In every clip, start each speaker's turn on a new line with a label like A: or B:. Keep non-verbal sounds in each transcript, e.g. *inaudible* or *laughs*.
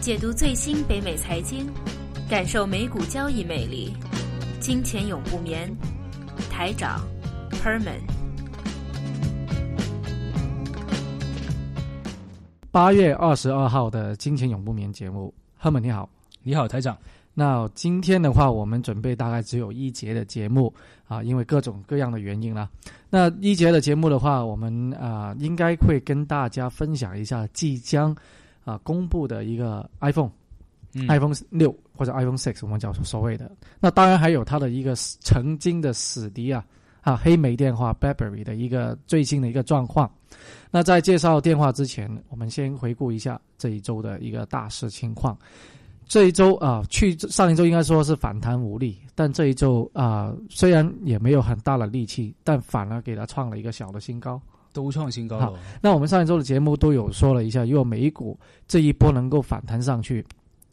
A: 解读最新北美财经，感受美股交易魅力。金钱永不眠，台长 Perman。
B: 八月二十二号的《金钱永不眠》节目，Herman 你好，
C: 你好，台长。
B: 那今天的话，我们准备大概只有一节的节目啊，因为各种各样的原因啦。那一节的节目的话，我们啊应该会跟大家分享一下即将啊公布的一个 iPhone，iPhone 六或者 iPhone six，我们叫所谓的。那当然还有它的一个曾经的死敌啊啊黑莓电话 BlackBerry 的一个最新的一个状况。那在介绍电话之前，我们先回顾一下这一周的一个大势情况。这一周啊，去上一周应该说是反弹无力，但这一周啊，虽然也没有很大的力气，但反而给它创了一个小的新高，
C: 都创新高了。
B: 那我们上一周的节目都有说了一下，如果美股这一波能够反弹上去，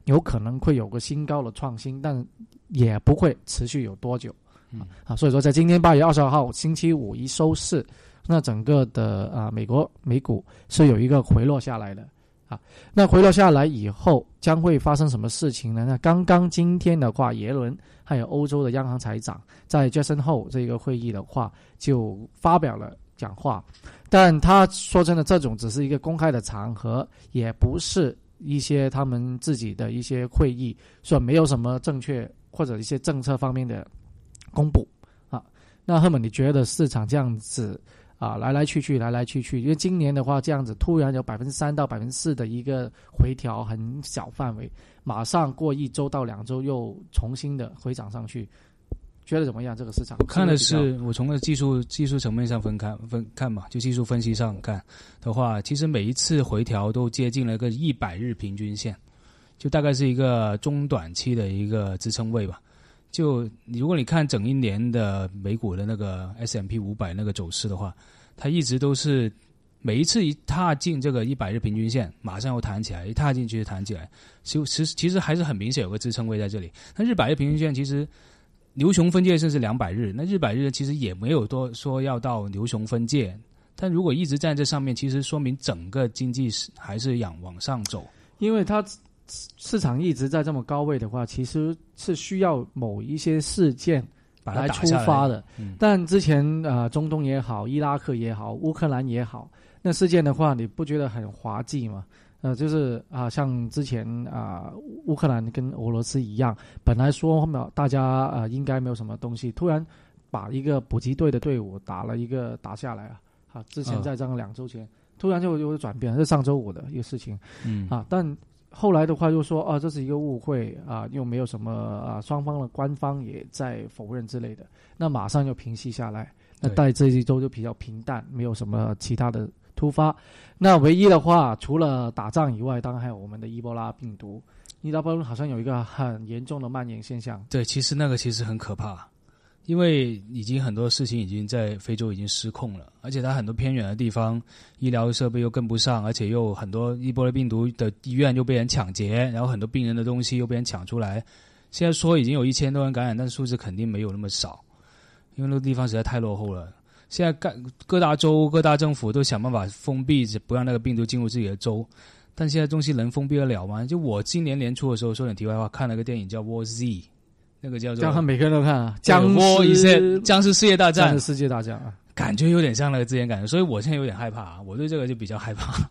B: 有可能会有个新高的创新，但也不会持续有多久。嗯啊，所以说在今天八月二十二号星期五一收市，那整个的啊美国美股是有一个回落下来的。啊，那回落下来以后将会发生什么事情呢？那刚刚今天的话，耶伦还有欧洲的央行财长在 Jackson Hole 这个会议的话，就发表了讲话。但他说真的，这种只是一个公开的场合，也不是一些他们自己的一些会议，说没有什么正确或者一些政策方面的公布啊。那赫本，你觉得市场这样子？啊，来来去去，来来去去，因为今年的话，这样子突然有百分之三到百分之四的一个回调，很小范围，马上过一周到两周又重新的回涨上去，觉得怎么样？这个市场？
C: 我看的是，我从个技术技术层面上分看分看嘛，就技术分析上看的话，其实每一次回调都接近了一个一百日平均线，就大概是一个中短期的一个支撑位吧。就如果你看整一年的美股的那个 S M P 五百那个走势的话，它一直都是每一次一踏进这个一百日平均线，马上又弹起来，一踏进去就弹起来。其实其实还是很明显有个支撑位在这里。那日百日平均线其实牛熊分界线是两百日，那日百日其实也没有多说要到牛熊分界。但如果一直在这上面，其实说明整个经济是还是仰往上走，
B: 因为它。市场一直在这么高位的话，其实是需要某一些事件来出发的。但之前啊，中东也好，伊拉克也好，乌克兰也好，那事件的话，你不觉得很滑稽吗？呃，就是啊，像之前啊，乌克兰跟俄罗斯一样，本来说后面大家啊应该没有什么东西，突然把一个补给队的队伍打了一个打下来啊。啊，之前在这样两周前，突然就有转变，是上周五的一个事情。嗯啊，但。后来的话又说啊，这是一个误会啊，又没有什么啊，双方的官方也在否认之类的，那马上就平息下来。那在这一周就比较平淡，没有什么其他的突发。那唯一的话，除了打仗以外，当然还有我们的伊波拉病毒。伊波拉好像有一个很严重的蔓延现象。
C: 对，其实那个其实很可怕。因为已经很多事情已经在非洲已经失控了，而且它很多偏远的地方医疗设备又跟不上，而且又很多伊波拉病毒的医院又被人抢劫，然后很多病人的东西又被人抢出来。现在说已经有一千多人感染，但数字肯定没有那么少，因为那个地方实在太落后了。现在各各大州各大政府都想办法封闭，不让那个病毒进入自己的州，但现在东西能封闭得了吗？就我今年年初的时候说点题外话，看了个电影叫《War Z》。那个叫做，
B: 叫每个人都看啊，僵
C: 尸僵尸世界大战，
B: 僵尸世界大战啊，
C: 感觉有点像那个之前感觉，所以我现在有点害怕，我对这个就比较害怕。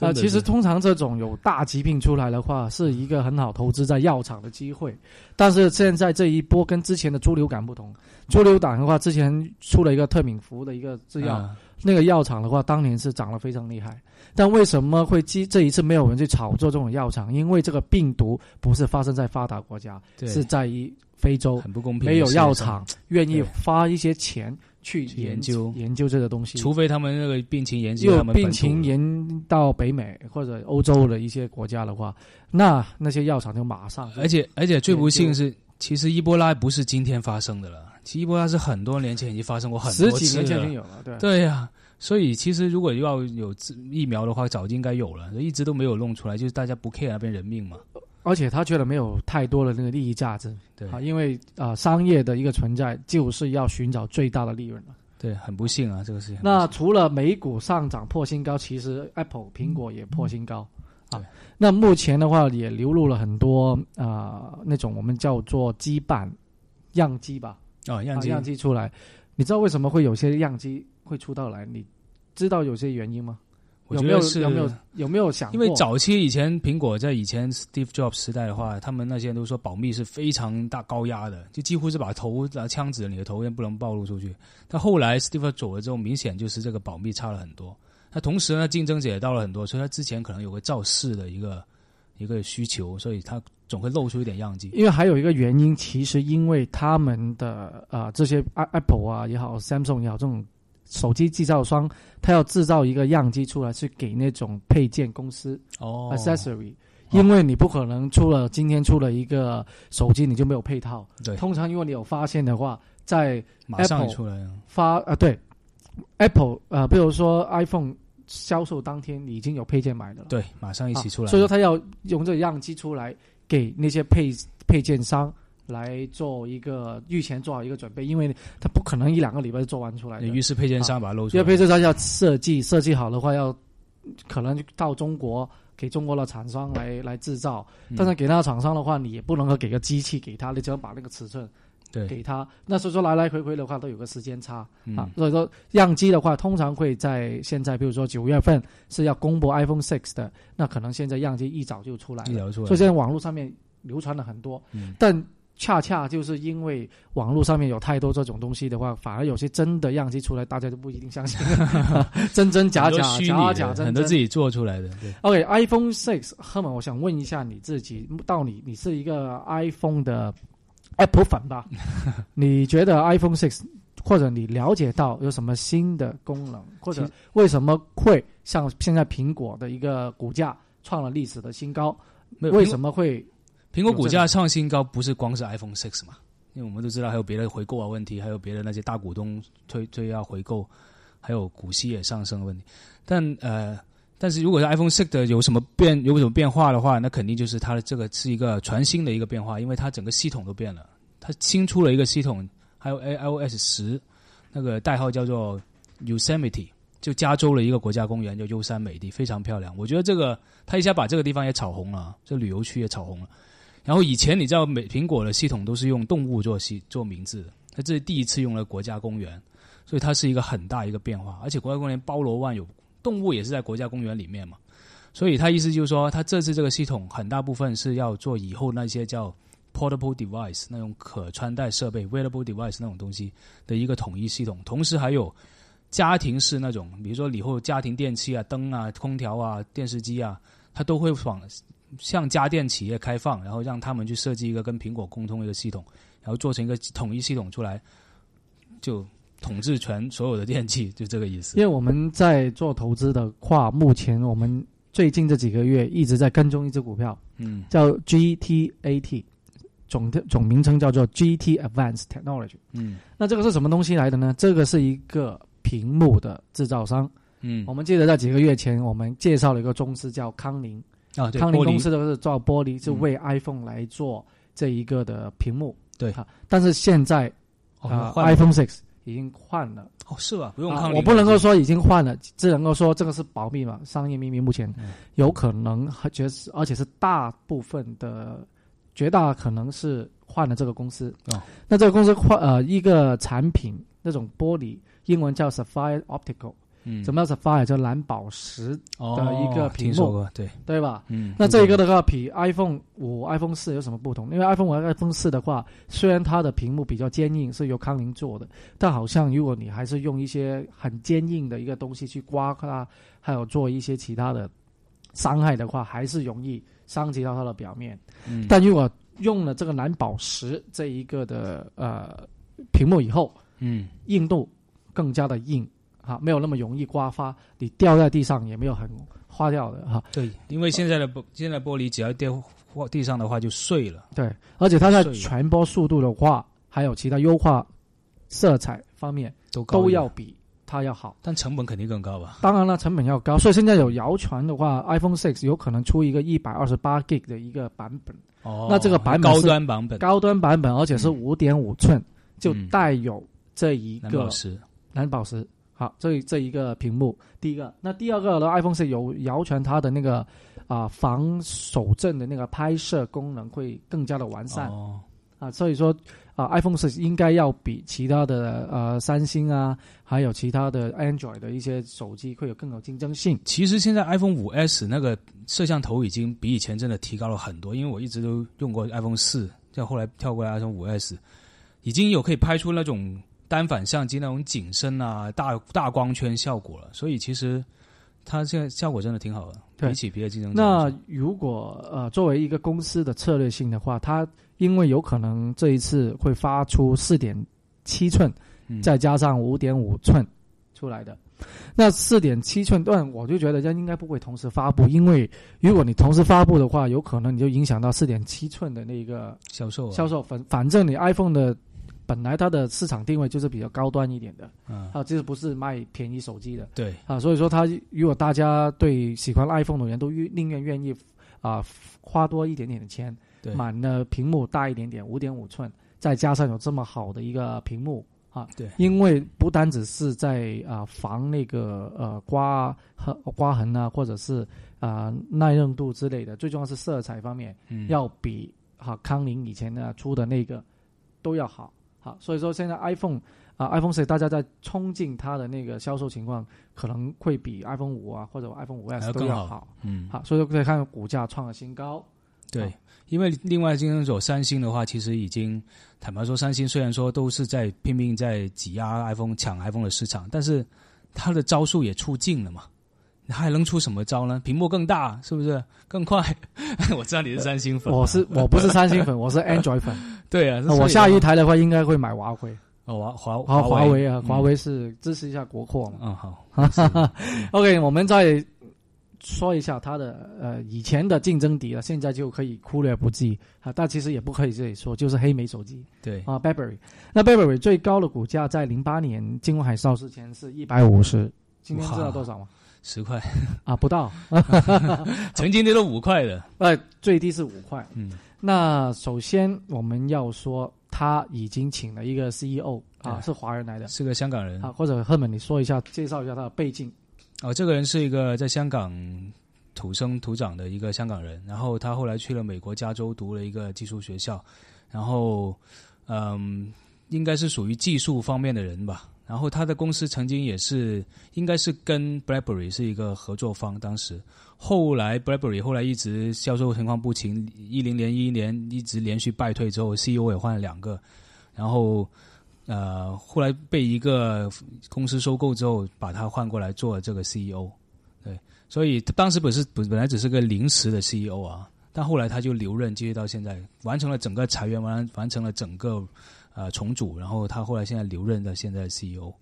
B: 啊，其实通常这种有大疾病出来的话，是一个很好投资在药厂的机会，但是现在这一波跟之前的猪流感不同，猪流感的话，之前出了一个特敏福的一个制药，那个药厂的话，当年是涨得非常厉害。但为什么会这这一次没有人去炒作这种药厂？因为这个病毒不是发生在发达国家，是在于非洲，
C: 很不公平。
B: 没有药厂愿意花一些钱去研
C: 究
B: 研究这个东西，
C: 除非他们那个病情研究，他们
B: 病情延到北美或者欧洲的一些国家的话，那那些药厂就马上。
C: 而且而且最不幸是，其实伊波拉不是今天发生的了，其实伊波拉是很多年前已经发生过很
B: 多次，十几年前已经有了，对
C: 对呀。所以其实如果要有疫苗的话，早就应该有了，一直都没有弄出来，就是大家不 care 那边人命嘛。
B: 而且他觉得没有太多的那个利益价值，
C: 对
B: 啊，因为啊，商业的一个存在就是要寻找最大的利润了。
C: 对，很不幸啊，这个事情。
B: 那除了美股上涨破新高，其实 Apple 苹果也破新高啊。那目前的话也流入了很多啊、呃那种我们叫做基板样机吧，
C: 哦，样机
B: 啊样机出来。你知道为什么会有些样机会出到来？你知道有些原因吗？有没有
C: 我觉得是
B: 有没有有没有想过？
C: 因为早期以前苹果在以前 Steve Jobs 时代的话，他们那些人都说保密是非常大高压的，就几乎是把头拿枪指着你的头，也不能暴露出去。但后来 Steve 走了之后，明显就是这个保密差了很多。那同时呢，竞争者也到了很多，所以他之前可能有个造势的一个一个需求，所以他总会露出一点样机。
B: 因为还有一个原因，其实因为他们的呃这些 Apple 啊也好，Samsung 也好，这种手机制造商，他要制造一个样机出来，去给那种配件公司、
C: 哦
B: accessory，
C: 哦
B: 因为你不可能出了今天出了一个手机你就没有配套。
C: 对，
B: 通常如果你有发现的话，在
C: 马上出来。
B: 发啊对 Apple 呃，比如说 iPhone 销售当天，你已经有配件买的了。
C: 对，马上一起出来。
B: 啊所以说他要用这个样机出来给那些配配件商来做一个预前做好一个准备，因为他不可能一两个礼拜就做完出来的。
C: 于是配件商把它露出
B: 因为。配件商要设计，设计好的话要可能到中国给中国的厂商来来制造，
C: 嗯
B: 但是给那个厂商的话，你也不能够给个机器给他，你只能把那个尺寸
C: 对
B: 给他。那所以说来来回回的话都有个时间差。
C: 嗯
B: 啊，所以说样机的话，通常会在现在，比如说九月份是要公布 iPhone Six 的，那可能现在样机一早就出来了，
C: 一聊出来。
B: 所以现在网络上面流传了很多，
C: 嗯
B: 但恰恰就是因为网络上面有太多这种东西的话，反而有些真的样机出来，大家都不一定相信，*laughs* 真真假假，
C: 虚拟
B: 假假真真
C: 很多自。己做出来的。
B: OK，iPhone Six，赫本，我想问一下你自己，到你你是一个 iPhone 的 Apple 粉吧？*laughs* 你觉得 iPhone Six 或者你了解到有什么新的功能，或者为什么会像现在苹果的一个股价创了历史的新高？为什么会
C: 苹果股价创新高，不是光是 iPhone Six 嘛？因为我们都知道还有别的回购啊问题，还有别的那些大股东推推要回购，还有股息也上升的问题。但呃，但是如果是 iPhone Six 的有什么变有什么变化的话，那肯定就是它的这个是一个全新的一个变化，因为它整个系统都变了，它新出了一个系统，还有 iOS 十，那个代号叫做 Yosemite。就加州的一个国家公园叫优山美地，非常漂亮。我觉得这个它一下把这个地方也炒红了，这旅游区也炒红了。然后以前你知道美苹果的系统都是用动物做系做名字的，它这是第一次用了国家公园，所以它是一个很大一个变化。而且国家公园包罗万有，动物也是在国家公园里面嘛，所以它意思就是说，它这次这个系统很大部分是要做以后那些叫 portable device 那种可穿戴设备 wearable device 那种东西的一个统一系统，同时还有家庭式那种，比如说以后家庭电器啊、灯啊、空调啊、电视机啊，它都会往向家电企业开放，然后让他们去设计一个跟苹果沟通的一个系统，然后做成一个统一系统出来，就统治全所有的电器，就这个意思
B: 因。为我们在做投资的话，目前我们最近这几个月一直在跟踪一只股票，
C: 嗯
B: 叫 GTAT，总总名称叫做 GT Advanced Technology。
C: 嗯
B: 那这个是什么东西来的呢？这个是一个屏幕的制造商。
C: 嗯
B: 我们记得在几个月前，我们介绍了一个公司叫康宁，
C: 啊，对，
B: 康宁公司都是做玻璃，是
C: 嗯
B: 为 iPhone 来做这一个的屏幕。
C: 对
B: 哈，但是现在
C: 哦
B: 啊，iPhone Six 已经换了。
C: 哦是吧？不用
B: 康
C: 宁、
B: 我不能够说已经换了，只能够说这个是保密嘛，商业秘密。目前
C: 嗯
B: 有可能，觉而且是大部分的，绝大可能是换了这个公司。
C: 哦，
B: 那这个公司换呃一个产品，那种玻璃，英文叫 Sapphire Optical，
C: 嗯
B: 什么叫 Sapphire？叫蓝宝石，
C: 哦
B: 的一个屏幕
C: 对，
B: 对吧？
C: 嗯，
B: 那这一个的话，比 iPhone 五、iPhone 四有什么不同？因为 iPhone 五 iPhone 四的话，虽然它的屏幕比较坚硬，是由康宁做的，但好像如果你还是用一些很坚硬的一个东西去刮它，还有做一些其他的伤害的话，还是容易伤及到它的表面。
C: 嗯
B: 但如果用了这个蓝宝石这一个的呃屏幕以后，
C: 嗯
B: 硬度更加的硬，哈，没有那么容易刮花，你掉在地上也没有很花掉的哈。
C: 对，因为现在的玻现在玻璃只要掉地上的话就碎了，
B: 对，而且它在传播速度的话，还有其他优化色彩方面
C: 都
B: 都要，比它要好。
C: 但成本肯定更高吧？
B: 当然了，成本要高，所以现在有谣传的话，iPhone Six 有可能出一个一百二十八 G 的一个版本，
C: 哦，
B: 那这个版本
C: 高端版本，
B: 高端版本，而且是
C: 嗯
B: 五点五寸，就
C: 嗯
B: 带有这一个
C: 蓝宝石，
B: 蓝宝石好，这这一个屏幕，第一个，那第二个呢，iPhone 是有谣传它的那个啊、防手震的那个拍摄功能会更加的完善。
C: 哦，
B: 啊，所以说啊，iPhone 是应该要比其他的呃三星啊，还有其他的 Android 的一些手机会有更有竞争性。
C: 其实现在 iPhone 五 S 那个摄像头已经比以前真的提高了很多，因为我一直都用过 iPhone 四，再后来跳过来 iPhone 五 S，已经有可以拍出那种单反相机那种景深啊、大大光圈效果了，所以其实它现在效果真的挺好的，
B: 对
C: 比起别的竞争
B: 那。如果呃作为一个公司的策略性的话，它因为有可能这一次会发出四点七寸，
C: 嗯
B: 再加上五点五寸出来的。那四点七寸段，我就觉得它应该不会同时发布，因为如果你同时发布的话，有可能你就影响到四点七寸的那个
C: 销售啊
B: 销售。反反正你 iPhone 的本来它的市场定位就是比较高端一点的
C: 嗯，
B: 啊，这不是卖便宜手机的。
C: 对，
B: 啊，所以说它如果大家对喜欢 iPhone 的人都愿宁愿愿意啊花多一点点的钱
C: 对，
B: 买了屏幕大一点点，五点五寸，再加上有这么好的一个屏幕啊，
C: 对。
B: 因为不单只是在啊防那个呃刮和刮痕啊，或者是啊耐用度之类的，最重要是色彩方面
C: 嗯，
B: 要比哈康宁以前呢出的那个都要好。好，所以说现在 iPhone 啊、iPhone 十大家在冲进它的那个销售情况，可能会比 iPhone 五啊或者 iPhone 五
C: 还
B: S
C: 要更好
B: 都要好。
C: 嗯，
B: 好，所以说可以看股价创了新高。
C: 对
B: 啊，
C: 因为另外竞争者三星的话，其实已经坦白说，三星虽然说都是在拼命在挤压 iPhone、抢 iPhone 的市场，但是它的招数也出尽了嘛。它还能出什么招呢？屏幕更大，是不是更快？*laughs* 我知道你是三星粉，
B: 我是我不是三星粉，我是 Android 粉。
C: 对啊，
B: 那我下一台的话，应该会买华为。
C: 哦华华
B: 华华为啊，
C: 嗯
B: 华为是支持一下国货嘛。
C: 嗯好，*laughs*
B: OK，我们再说一下它的呃以前的竞争敌了，现在就可以忽略不计啊。但其实也不可以这里说，就是黑莓手机
C: 对，
B: 啊，Burberry。那 Burberry 最高的股价在零八年金融海啸之前是一百五十，今天知道多少吗？
C: 十块，
B: 啊，不到，*laughs*
C: 曾经跌到五块的，*laughs*
B: 呃，最低是五块。
C: 嗯，
B: 那首先我们要说，他已经请了一个 CEO 啊，是华人来的
C: 是个香港人
B: 啊，或者赫本你说一下，介绍一下他的背景。
C: 哦，这个人是一个在香港土生土长的一个香港人，然后他后来去了美国加州读了一个技术学校，然后嗯，应该是属于技术方面的人吧。然后他的公司曾经也是，应该是跟 BlackBerry 是一个合作方，当时后来 BlackBerry 后来一直销售情况不晴，一零年、一一年一直连续败退之后，CEO 也换了两个，然后呃后来被一个公司收购之后，把他换过来做这个 CEO。对，所以当时本是本本来只是个临时的 CEO 啊，但后来他就留任，继续到现在，完成了整个裁员，完完成了整个呃重组，然后他后来现在留任到现在的 CEO。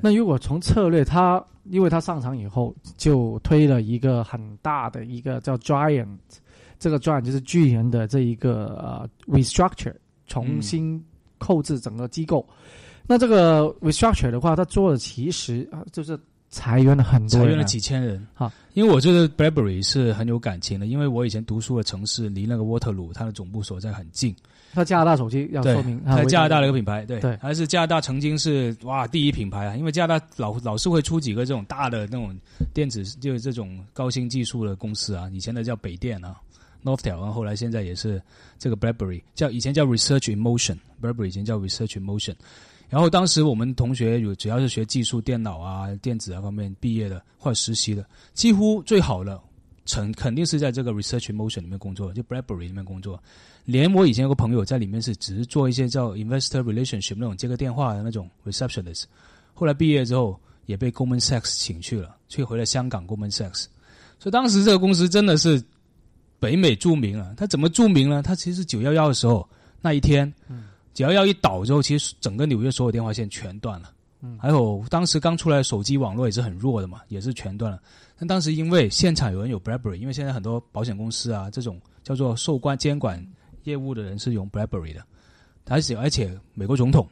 B: 那如果从策略，他因为他上场以后就推了一个很大的一个叫 Giant，这个 Giant 就是巨人的这一个呃 restructure，重新控制整个机构。那这个 restructure 的话，他做的其实啊就是裁员了很多
C: 裁员了几千人
B: 哈！
C: 因为我觉得 BlackBerry 是很有感情的，因为我以前读书的城市离那个沃特鲁，它的总部所在很近。
B: 他加拿大手机要
C: 对
B: 说明，，啊
C: 在加拿大的一个品牌，对
B: 对
C: 还是加拿大曾经是哇第一品牌啊，因为加拿大老老是会出几个这种大的那种电子，就是这种高新技术的公司啊，以前的叫北电啊。Northtel，然后后来现在也是这个 BlackBerry，叫以前叫 Research in Motion，BlackBerry 以前叫 Research in Motion。然后当时我们同学有只要是学技术、电脑啊、电子啊方面毕业的或者实习的，几乎最好的成肯定是在这个 Research in Motion 里面工作，就 BlackBerry 里面工作。连我以前有个朋友在里面是只是做一些叫 investor relationship 那种接个电话的那种 receptionist，后来毕业之后也被 Goldman Sachs 请去了，去回了香港 Goldman Sachs。所以当时这个公司真的是北美著名了。它怎么著名呢？它其实九幺幺的时候那一天，九幺幺一倒之后，其实整个纽约所有电话线全断了。
B: 嗯
C: 还有当时刚出来的手机网络也是很弱的嘛，也是全断了。但当时因为现场有人有 BlackBerry，因为现在很多保险公司啊这种叫做受关监管业务的人是用 BlackBerry 的，而且而且美国总统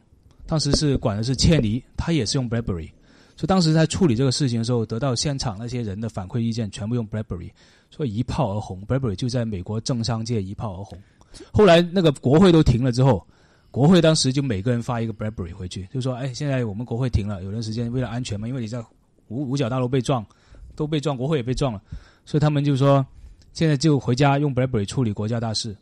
C: 当时是管的是切尼，他也是用 BlackBerry，所以当时在处理这个事情的时候，得到现场那些人的反馈意见，全部用 BlackBerry，所以一炮而红，BlackBerry 就在美国政商界一炮而红。后来那个国会都停了之后，国会当时就每个人发一个 BlackBerry 回去，就说：“哎，现在我们国会停了，有段时间为了安全嘛，因为你在五五角大楼被撞，都被撞，国会也被撞了，所以他们就说现在就回家用 BlackBerry 处理国家大事。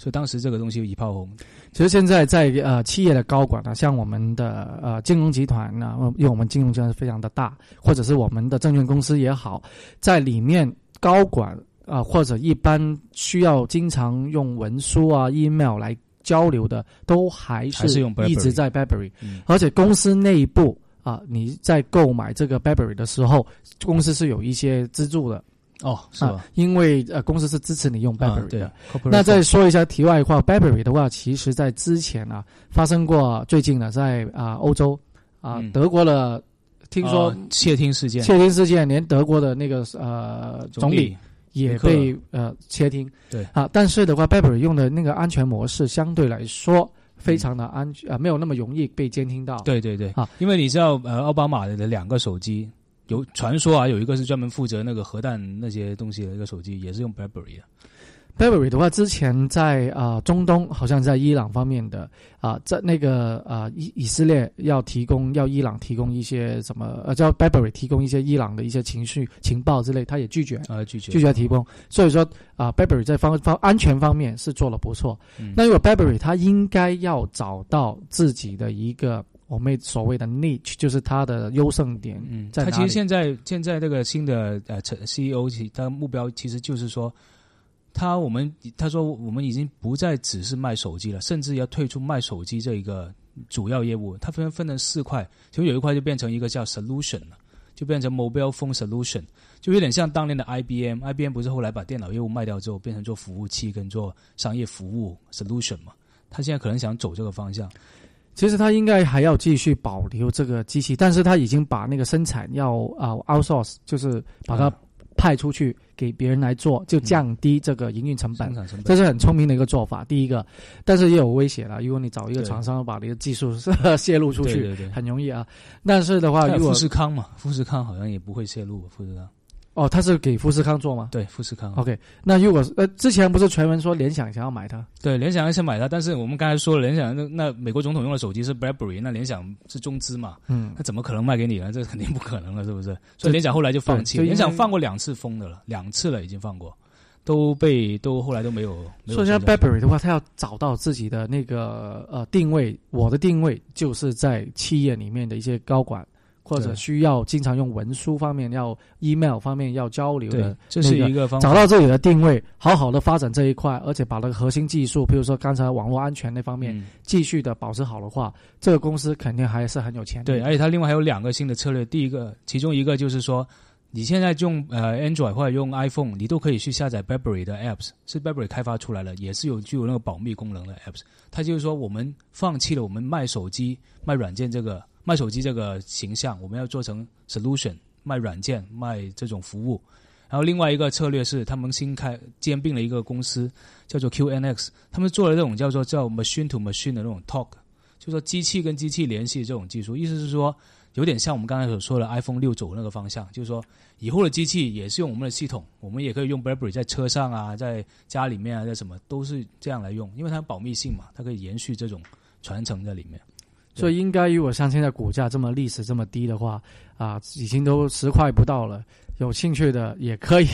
C: 所以当时这个东西一炮红。
B: 其实现在在呃企业的高管呢，像我们的呃金融集团呢，因为我们金融集团是非常的大，或者是我们的证券公司也好，在里面高管啊、或者一般需要经常用文书啊、email 来交流的，都还
C: 还是用
B: 一直在 BlackBerry，
C: 嗯。
B: 而且公司内部啊、你在购买这个 BlackBerry 的时候，公司是有一些资助的
C: 哦，是吧
B: 啊？，因为呃公司是支持你用
C: 对
B: 的。那再说一下题外话，BlackBerry 的话，其实在之前啊，发生过最近呢，在啊、欧洲啊、
C: 嗯
B: 德国的，听说
C: 哦窃听事件，
B: 窃听事件，连德国的那个呃总理也被呃窃听。
C: 对
B: 啊，但是的话，BlackBerry 用的那个安全模式相对来说非常的安全啊、没有那么容易被监听到。
C: 对对对
B: 啊，
C: 因为你知道，呃，奥巴马的两个手机有传说啊，有一个是专门负责那个核弹那些东西的一个手机，也是用 BlackBerry 的。
B: BlackBerry 的话，之前在啊、中东，好像在伊朗方面的啊、在那个啊以以色列要提供要伊朗提供一些什么呃叫 BlackBerry 提供一些伊朗的一些情绪情报之类，他也拒绝
C: 啊，拒绝
B: 拒绝提供。所以说啊、BlackBerry 在方方安全方面是做的不错。
C: 嗯
B: 那如果 BlackBerry 他应该要找到自己的一个我们所谓的 niche，就是它的优胜点
C: 嗯，
B: 在哪
C: 其实现在现在这个新的呃成 CEO，其他目标其实就是说，他我们他说我们已经不再只是卖手机了，甚至要退出卖手机这一个主要业务。它分分成四块，其中有一块就变成一个叫 solution 了，就变成 mobile phone solution，就有点像当年的 IBM。IBM 不是后来把电脑业务卖掉之后，变成做服务器跟做商业服务 solution 嘛？他现在可能想走这个方向。
B: 其实他应该还要继续保留这个机器，但是他已经把那个生产要啊、outsource，就是把它
C: 啊
B: 派出去给别人来做，就降低这个营运成本这是很聪明的一个做法。第一个，但是也有威胁了。如果你找一个厂商把你的技术 *laughs* 泄露出去，
C: 对对对。
B: 很容易啊。但是的话，
C: 富士康嘛，富士康好像也不会泄露。富士康
B: 哦，他是给富士康做吗
C: 对富士康
B: ？OK，那如果呃，之前不是传闻说联想想要买它？
C: 对联想要先买它，但是我们刚才说了，联想那那美国总统用的手机是 BlackBerry，那联想是中资嘛，
B: 嗯
C: 那怎么可能卖给你呢？这肯定不可能了，是不是？所以联想后来就放弃联想放过两次风的了，两次了已经放过，都被都后来都没有。没有
B: 所以像 BlackBerry 的话，他要找到自己的那个呃定位。我的定位就是在企业里面的一些高管，或者需要经常用文书方面、要 email 方面要交流
C: 对
B: 的，，
C: 这是一个方法。
B: 找到自己的定位，好好的发展这一块，而且把那个核心技术，比如说刚才网络安全那方面，
C: 嗯
B: 继续的保持好的话，这个公司肯定还是很有潜力。
C: 对，而且它另外还有两个新的策略。第一个，其中一个就是说，你现在用呃 Android 或者用 iPhone，你都可以去下载 BlackBerry 的 apps，是 BlackBerry 开发出来的，也是有具有那个保密功能的 apps。它就是说，我们放弃了我们卖手机、卖软件这个卖手机这个形象，我们要做成 solution，卖软件、卖这种服务。然后另外一个策略是，他们新开兼并了一个公司，叫做 QNX，他们做了这种叫做叫 machine to machine 的那种 talk，就说机器跟机器联系这种技术，意思是说，有点像我们刚才所说的 iPhone 六走那个方向，就是说以后的机器也是用我们的系统，我们也可以用 BlackBerry 在车上啊，在家里面啊，在什么都是这样来用，因为它保密性嘛，它可以延续这种传承在里面。
B: 所以应该如果像现在股价这么历史这么低的话，啊，已经都十块不到了。有兴趣的也可以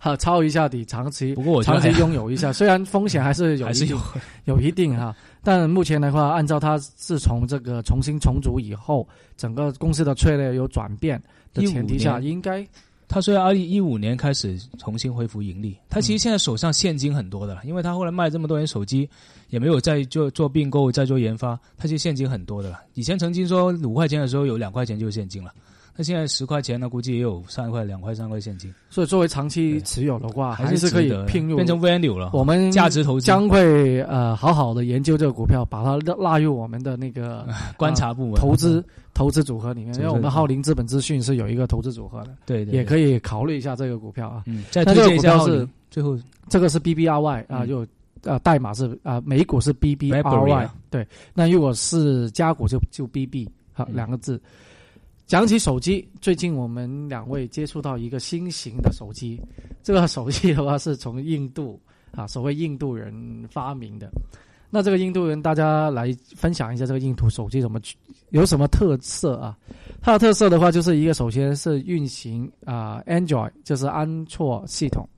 B: 哈 *laughs* 抄一下底，长期
C: 不过我
B: 长期拥有一下，*laughs* 虽然风险还是有一定
C: 还是有。
B: 有一定哈，但目前的话，按照它自从这个重新重组以后，整个公司的策略有转变的前提下，应该
C: 他虽然二零一五年开始重新恢复盈利，他其实现在手上现金很多的了，因为他后来卖这么多年手机，也没有再做做并购、再做研发，他其实现金很多的了。以前曾经说五块钱的时候有两块钱就是现金了，那现在十块钱呢，估计也有三块、两块、三块现金，
B: 所以作为长期持有的话，
C: 还
B: 还是可以聘入
C: 变成 value 了。
B: 我们
C: 价值投资
B: 将会呃好好的研究这个股票，把它纳入我们的那个 *laughs*
C: 观察部门
B: 投资投资组合里面，因为我们浩林资本资讯是有一个投资组合的，
C: 对对
B: 也可
C: 以。
B: 考虑一下这个股票啊。
C: 嗯，再
B: 那这个
C: 推荐一下
B: 股票是
C: 最后
B: 这个是 BBRY 啊，
C: 嗯
B: 就呃代码是啊美股是
C: BlackBerry
B: BBRY，
C: 啊
B: 对，那如果是加股就就 BB 好
C: 嗯
B: 两个字。讲起手机，最近我们两位接触到一个新型的手机，这个手机的话是从印度啊，所谓印度人发明的。那这个印度人，大家来分享一下这个印度手机怎么去有什么特色啊？它的特色的话，就是一个首先是运行啊、Android，就是安卓系统。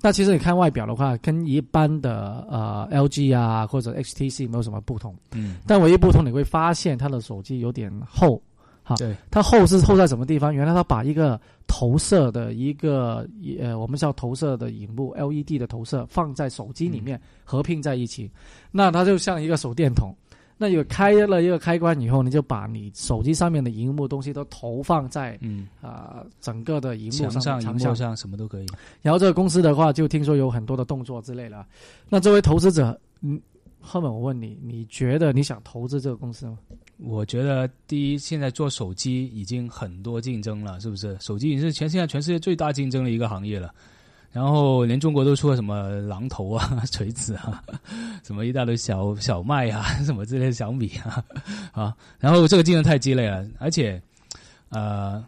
B: 那其实你看外表的话，跟一般的呃 LG 啊或者 HTC 没有什么不同，
C: 嗯，
B: 但唯一不同你会发现它的手机有点厚。好
C: 对，
B: 它厚是厚在什么地方？原来它把一个投射的一个呃，我们叫投射的荧幕 LED 的投射放在手机里面合并在一起，那它就像一个手电筒。那有开了一个开关以后，你就把你手机上面的荧幕东西都投放在
C: 嗯，
B: 啊、整个的荧幕
C: 墙上、
B: 墙
C: 荧幕上什么都可以。
B: 然后这个公司的话，就听说有很多的动作之类的。那作为投资者，嗯，后面我问你，你觉得你想投资这个公司吗？
C: 我觉得第一，现在做手机已经很多竞争了，是不是？手机已经是全现在全世界最大竞争的一个行业了。然后连中国都出了什么榔头啊、*laughs* 锤子啊，*laughs* 什么一大堆小小麦啊，*laughs* 什么之类的小米啊啊。然后这个竞争太激烈了，而且呃，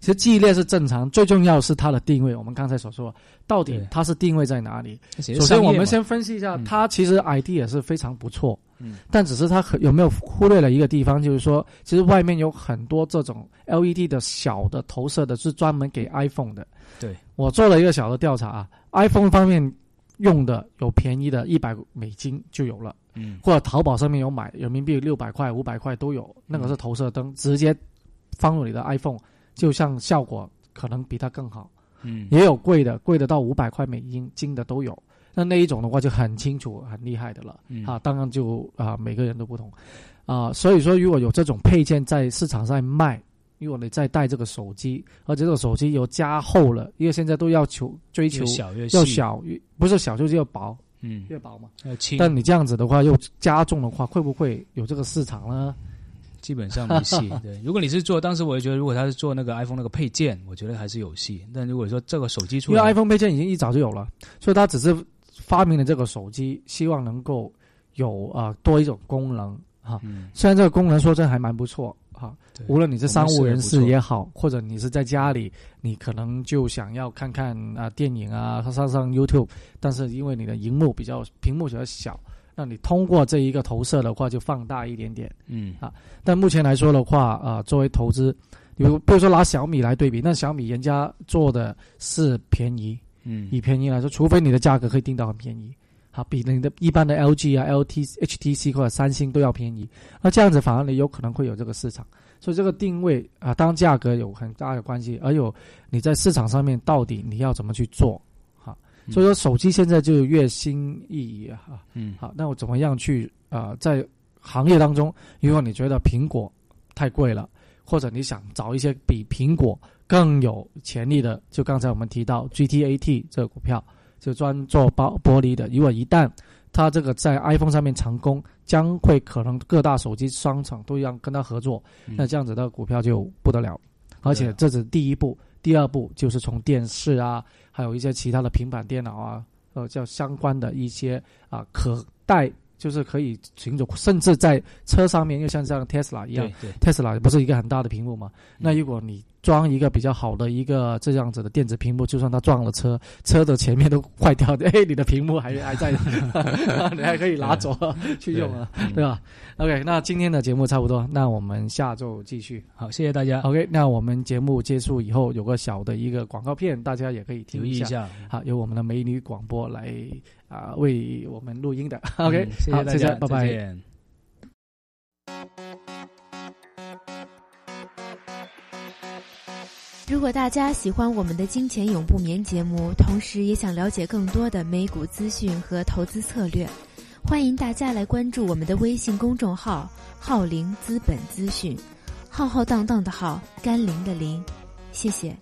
B: 其实激烈是正常，最重要是它的定位。我们刚才所说，到底它是定位在哪里？首先，我们先分析一下，
C: 嗯
B: 它其实 ID 也是非常不错，
C: 嗯，
B: 但只是它可有没有忽略了一个地方，就是说，其实外面有很多这种 LED 的小的投射的，是专门给 iPhone 的。
C: 对，
B: 我做了一个小的调查啊，iPhone 方面用的有便宜的，一百美金就有了，
C: 嗯
B: 或者淘宝上面有买人民币六百块、五百块都有，那个是投射灯，直接放入你的 iPhone，就像效果可能比它更好。
C: 嗯
B: 也有贵的，贵的到五百块美金金的都有。那那一种的话就很清楚、很厉害的了。
C: 嗯
B: 啊，当然就啊每个人都不同啊，所以说如果有这种配件在市场上卖，如果你再带这个手机，而且这个手机又加厚了，因为现在都要求追求
C: 越小越
B: 要，小，越不是小就是要薄，
C: 嗯，
B: 越薄嘛。但你这样子的话又加重的话，会不会有这个市场呢？
C: 基本上没戏。*laughs* 对，如果你是做，当时我就觉得，如果他是做那个 iPhone 那个配件，我觉得还是有戏。但如果说这个手机出
B: 因为，iPhone 配件已经一早就有了，所以他只是发明了这个手机，希望能够有啊、呃多一种功能哈。
C: 嗯，
B: 虽然这个功能说真还蛮不错哈，
C: 对
B: 无论你是商务人士也好，或者你是在家里，你可能就想要看看啊、电影啊，上上 YouTube，但是因为你的荧幕比较屏幕比较小，那你通过这一个投射的话就放大一点点。
C: 嗯。
B: 啊但目前来说的话，啊，作为投资，比如比如说拿小米来对比，那小米人家做的是便宜，
C: 嗯。
B: 以便宜来说，除非你的价格可以定到很便宜，好，比你的一般的 LG 啊、LT、HTC 或者三星都要便宜，那这样子反而你有可能会有这个市场。所以这个定位啊，当价格有很大的关系，而有你在市场上面到底你要怎么去做，好，
C: 嗯
B: 所以说手机现在就越新意义啊，哈
C: 嗯
B: 好，那我怎么样去啊、呃在行业当中，如果你觉得苹果太贵了，或者你想找一些比苹果更有潜力的，就刚才我们提到 GTAT 这个股票，就专做包玻璃的。如果一旦它这个在 iPhone 上面成功，将会可能各大手机商场都要跟它合作，
C: 嗯
B: 那这样子的股票就不得了。而且这只是第一步，第二步就是从电视啊，还有一些其他的平板电脑啊，呃，叫相关的一些啊可带，就是可以行走，甚至在车上面，又像像 Tesla 一样，，Tesla 不是一个很大的屏幕嘛？那如果你装一个比较好的一个这样子的电子屏幕，就算它撞了车，车的前面都坏掉的，*laughs* 哎，你的屏幕还还在，你 *laughs* 还可以拿走去用啊，
C: 嗯
B: 对吧？OK，那今天的节目差不多，那我们下周继续。
C: 好，谢谢大家
B: ，OK，那我们节目结束以后有个小的一个广告片，大家也可以听一下。
C: 一下。
B: 好，由我们的美女广播来啊、为我们录音的。*laughs* OK，、
C: 嗯谢
B: 好，
C: 谢大家，
B: 谢谢拜拜。
A: 如果大家喜欢我们的《金钱永不眠》节目，同时也想了解更多的美股资讯和投资策略，欢迎大家来关注我们的微信公众号“浩林资本资讯”，浩浩荡荡的浩，甘霖的霖。谢谢。